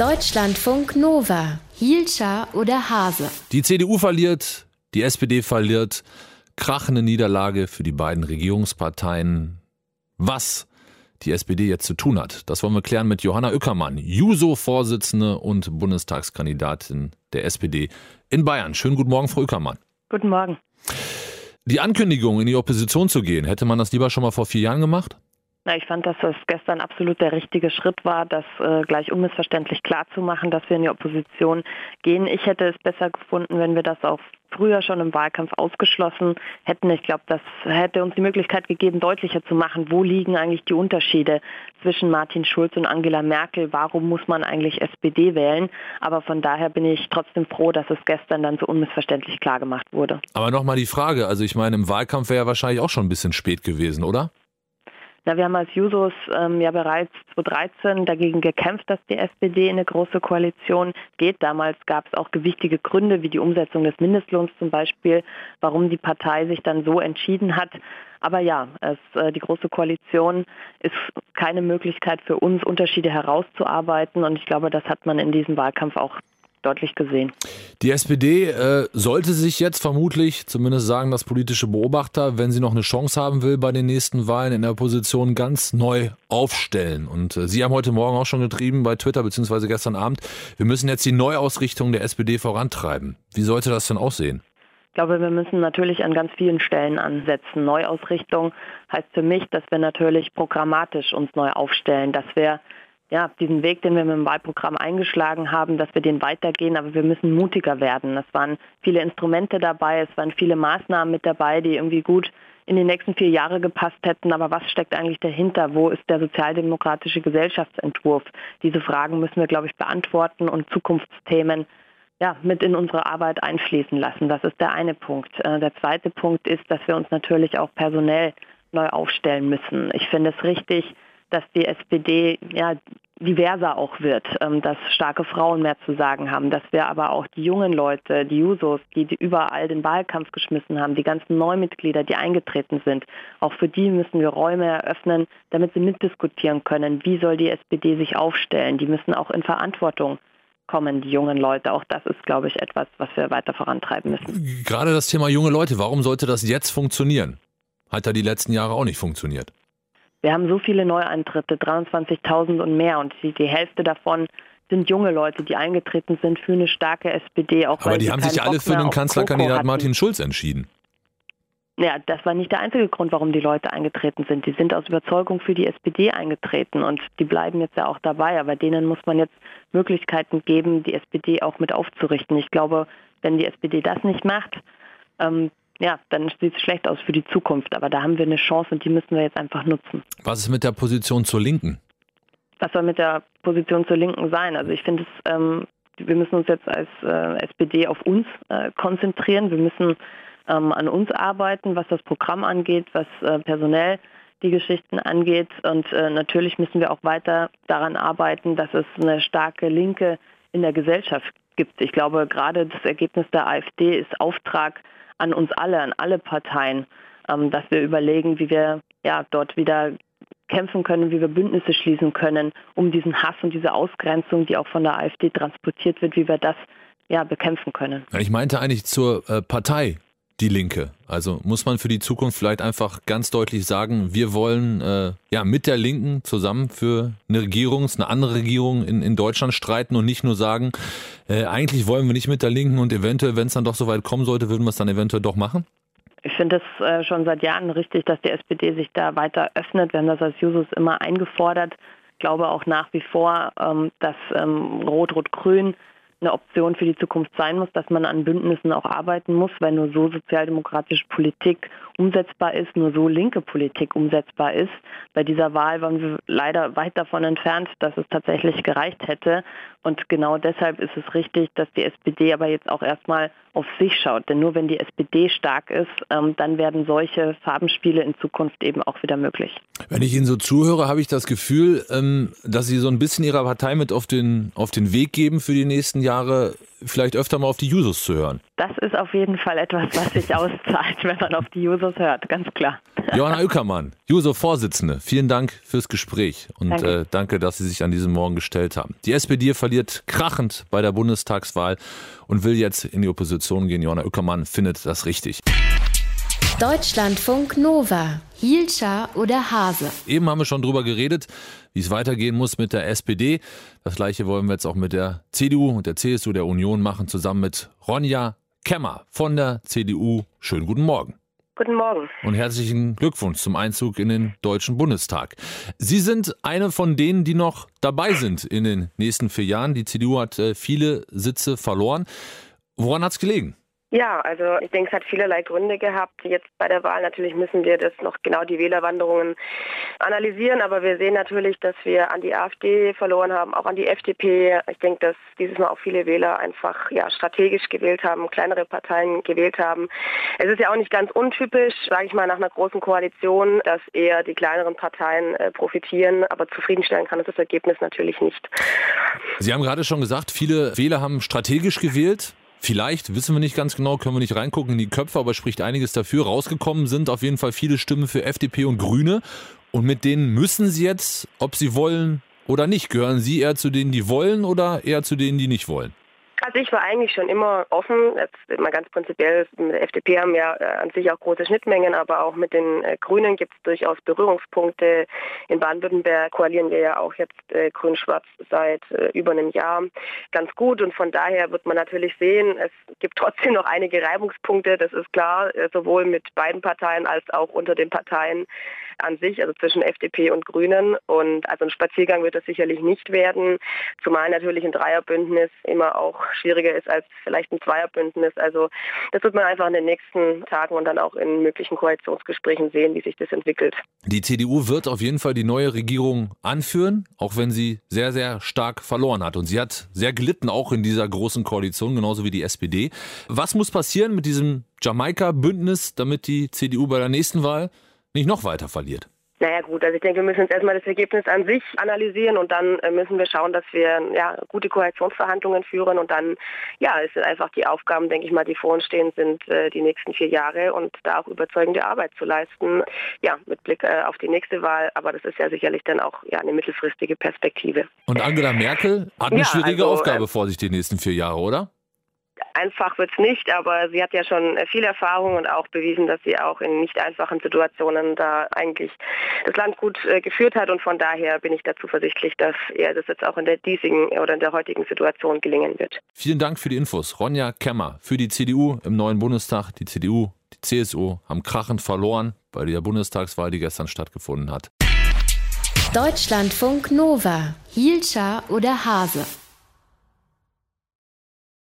Deutschlandfunk Nova. Hielscher oder Hase? Die CDU verliert, die SPD verliert. Krachende Niederlage für die beiden Regierungsparteien. Was die SPD jetzt zu tun hat, das wollen wir klären mit Johanna Ueckermann, Juso-Vorsitzende und Bundestagskandidatin der SPD in Bayern. Schönen guten Morgen, Frau Ueckermann. Guten Morgen. Die Ankündigung, in die Opposition zu gehen, hätte man das lieber schon mal vor vier Jahren gemacht? Na, ich fand, dass das gestern absolut der richtige Schritt war, das äh, gleich unmissverständlich klarzumachen, dass wir in die Opposition gehen. Ich hätte es besser gefunden, wenn wir das auch früher schon im Wahlkampf ausgeschlossen hätten. Ich glaube, das hätte uns die Möglichkeit gegeben, deutlicher zu machen, wo liegen eigentlich die Unterschiede zwischen Martin Schulz und Angela Merkel. Warum muss man eigentlich SPD wählen? Aber von daher bin ich trotzdem froh, dass es gestern dann so unmissverständlich klar gemacht wurde. Aber nochmal die Frage, also ich meine, im Wahlkampf wäre ja wahrscheinlich auch schon ein bisschen spät gewesen, oder? Na, wir haben als Jusos ähm, ja bereits 2013 dagegen gekämpft, dass die SPD in eine große Koalition geht. Damals gab es auch gewichtige Gründe, wie die Umsetzung des Mindestlohns zum Beispiel, warum die Partei sich dann so entschieden hat. Aber ja, es, äh, die große Koalition ist keine Möglichkeit für uns, Unterschiede herauszuarbeiten. Und ich glaube, das hat man in diesem Wahlkampf auch deutlich gesehen. Die SPD äh, sollte sich jetzt vermutlich, zumindest sagen das politische Beobachter, wenn sie noch eine Chance haben will bei den nächsten Wahlen in der Position ganz neu aufstellen. Und äh, Sie haben heute Morgen auch schon getrieben bei Twitter beziehungsweise gestern Abend, wir müssen jetzt die Neuausrichtung der SPD vorantreiben. Wie sollte das denn aussehen? Ich glaube, wir müssen natürlich an ganz vielen Stellen ansetzen. Neuausrichtung heißt für mich, dass wir natürlich programmatisch uns neu aufstellen, dass wir ja, diesen Weg, den wir mit dem Wahlprogramm eingeschlagen haben, dass wir den weitergehen, aber wir müssen mutiger werden. Es waren viele Instrumente dabei, es waren viele Maßnahmen mit dabei, die irgendwie gut in die nächsten vier Jahre gepasst hätten. Aber was steckt eigentlich dahinter? Wo ist der sozialdemokratische Gesellschaftsentwurf? Diese Fragen müssen wir, glaube ich, beantworten und Zukunftsthemen ja, mit in unsere Arbeit einfließen lassen. Das ist der eine Punkt. Äh, der zweite Punkt ist, dass wir uns natürlich auch personell neu aufstellen müssen. Ich finde es richtig, dass die SPD ja, diverser auch wird, ähm, dass starke Frauen mehr zu sagen haben, dass wir aber auch die jungen Leute, die Jusos, die, die überall den Wahlkampf geschmissen haben, die ganzen Neumitglieder, die eingetreten sind, auch für die müssen wir Räume eröffnen, damit sie mitdiskutieren können, wie soll die SPD sich aufstellen. Die müssen auch in Verantwortung kommen, die jungen Leute. Auch das ist, glaube ich, etwas, was wir weiter vorantreiben müssen. Gerade das Thema junge Leute, warum sollte das jetzt funktionieren? Hat ja die letzten Jahre auch nicht funktioniert. Wir haben so viele Neueintritte, 23.000 und mehr und die, die Hälfte davon sind junge Leute, die eingetreten sind für eine starke SPD. Auch Aber die haben sich alle für den Kanzlerkandidat Martin Schulz entschieden. Ja, das war nicht der einzige Grund, warum die Leute eingetreten sind. Die sind aus Überzeugung für die SPD eingetreten und die bleiben jetzt ja auch dabei. Aber denen muss man jetzt Möglichkeiten geben, die SPD auch mit aufzurichten. Ich glaube, wenn die SPD das nicht macht, ähm, ja, dann sieht es schlecht aus für die Zukunft. Aber da haben wir eine Chance und die müssen wir jetzt einfach nutzen. Was ist mit der Position zur Linken? Was soll mit der Position zur Linken sein? Also ich finde es, ähm, wir müssen uns jetzt als äh, SPD auf uns äh, konzentrieren. Wir müssen ähm, an uns arbeiten, was das Programm angeht, was äh, personell die Geschichten angeht. Und äh, natürlich müssen wir auch weiter daran arbeiten, dass es eine starke Linke in der Gesellschaft gibt. Ich glaube, gerade das Ergebnis der AfD ist Auftrag an uns alle, an alle Parteien, ähm, dass wir überlegen, wie wir ja, dort wieder kämpfen können, wie wir Bündnisse schließen können, um diesen Hass und diese Ausgrenzung, die auch von der AfD transportiert wird, wie wir das ja, bekämpfen können. Ich meinte eigentlich zur äh, Partei die Linke. Also muss man für die Zukunft vielleicht einfach ganz deutlich sagen, wir wollen äh, ja mit der Linken zusammen für eine Regierung, eine andere Regierung in, in Deutschland streiten und nicht nur sagen, äh, eigentlich wollen wir nicht mit der Linken und eventuell, wenn es dann doch so weit kommen sollte, würden wir es dann eventuell doch machen? Ich finde es äh, schon seit Jahren richtig, dass die SPD sich da weiter öffnet. Wir haben das als Jusos immer eingefordert. Ich glaube auch nach wie vor, ähm, dass ähm, Rot-Rot-Grün eine Option für die Zukunft sein muss, dass man an Bündnissen auch arbeiten muss, weil nur so sozialdemokratische Politik umsetzbar ist, nur so linke Politik umsetzbar ist. Bei dieser Wahl waren wir leider weit davon entfernt, dass es tatsächlich gereicht hätte. Und genau deshalb ist es richtig, dass die SPD aber jetzt auch erstmal auf sich schaut. Denn nur wenn die SPD stark ist, ähm, dann werden solche Farbenspiele in Zukunft eben auch wieder möglich. Wenn ich Ihnen so zuhöre, habe ich das Gefühl, ähm, dass Sie so ein bisschen Ihrer Partei mit auf den, auf den Weg geben für die nächsten Jahre. Vielleicht öfter mal auf die Jusos zu hören. Das ist auf jeden Fall etwas, was sich auszahlt, wenn man auf die Jusos hört, ganz klar. Johanna Ueckermann, Juso-Vorsitzende, vielen Dank fürs Gespräch und danke. Äh, danke, dass Sie sich an diesem Morgen gestellt haben. Die SPD verliert krachend bei der Bundestagswahl und will jetzt in die Opposition gehen. Johanna Ueckermann findet das richtig. Deutschlandfunk Nova. Hielscher oder Hase? Eben haben wir schon drüber geredet, wie es weitergehen muss mit der SPD. Das gleiche wollen wir jetzt auch mit der CDU und der CSU der Union machen, zusammen mit Ronja Kemmer von der CDU. Schönen guten Morgen. Guten Morgen. Und herzlichen Glückwunsch zum Einzug in den Deutschen Bundestag. Sie sind eine von denen, die noch dabei sind in den nächsten vier Jahren. Die CDU hat äh, viele Sitze verloren. Woran hat es gelegen? Ja, also ich denke, es hat vielerlei Gründe gehabt. Jetzt bei der Wahl natürlich müssen wir das noch genau die Wählerwanderungen analysieren, aber wir sehen natürlich, dass wir an die AfD verloren haben, auch an die FDP. Ich denke, dass dieses Mal auch viele Wähler einfach ja strategisch gewählt haben, kleinere Parteien gewählt haben. Es ist ja auch nicht ganz untypisch, sage ich mal, nach einer großen Koalition, dass eher die kleineren Parteien äh, profitieren, aber zufriedenstellen kann es das Ergebnis natürlich nicht. Sie haben gerade schon gesagt, viele Wähler haben strategisch gewählt. Vielleicht, wissen wir nicht ganz genau, können wir nicht reingucken in die Köpfe, aber spricht einiges dafür. Rausgekommen sind auf jeden Fall viele Stimmen für FDP und Grüne. Und mit denen müssen Sie jetzt, ob Sie wollen oder nicht, gehören Sie eher zu denen, die wollen oder eher zu denen, die nicht wollen? Also ich war eigentlich schon immer offen, jetzt mal ganz prinzipiell, mit der FDP haben ja äh, an sich auch große Schnittmengen, aber auch mit den äh, Grünen gibt es durchaus Berührungspunkte. In Baden-Württemberg koalieren wir ja auch jetzt äh, grün-schwarz seit über einem Jahr ganz gut. Und von daher wird man natürlich sehen, es gibt trotzdem noch einige Reibungspunkte, das ist klar, sowohl mit beiden Parteien als auch unter den Parteien an sich, also zwischen FDP und Grünen. Und also ein Spaziergang wird das sicherlich nicht werden, zumal natürlich ein Dreierbündnis immer auch schwieriger ist als vielleicht ein Zweierbündnis. Also das wird man einfach in den nächsten Tagen und dann auch in möglichen Koalitionsgesprächen sehen, wie sich das entwickelt. Die CDU wird auf jeden Fall die neue Regierung anführen, auch wenn sie sehr, sehr stark verloren hat. Und sie hat sehr gelitten, auch in dieser großen Koalition, genauso wie die SPD. Was muss passieren mit diesem Jamaika-Bündnis, damit die CDU bei der nächsten Wahl nicht noch weiter verliert? Naja gut, also ich denke, wir müssen jetzt erstmal das Ergebnis an sich analysieren und dann äh, müssen wir schauen, dass wir ja, gute Koalitionsverhandlungen führen und dann, ja, es sind einfach die Aufgaben, denke ich mal, die vor uns stehen, sind äh, die nächsten vier Jahre und da auch überzeugende Arbeit zu leisten, ja, mit Blick äh, auf die nächste Wahl, aber das ist ja sicherlich dann auch ja, eine mittelfristige Perspektive. Und Angela Merkel hat eine ja, schwierige also, Aufgabe äh, vor sich die nächsten vier Jahre, oder? Einfach wird es nicht, aber sie hat ja schon äh, viel Erfahrung und auch bewiesen, dass sie auch in nicht einfachen Situationen da eigentlich das Land gut äh, geführt hat und von daher bin ich da zuversichtlich, dass ihr das jetzt auch in der diesigen oder in der heutigen Situation gelingen wird. Vielen Dank für die Infos. Ronja Kemmer für die CDU im neuen Bundestag. Die CDU, die CSU haben krachend verloren bei der Bundestagswahl, die gestern stattgefunden hat. Deutschlandfunk Nova. Hielscher oder Hase?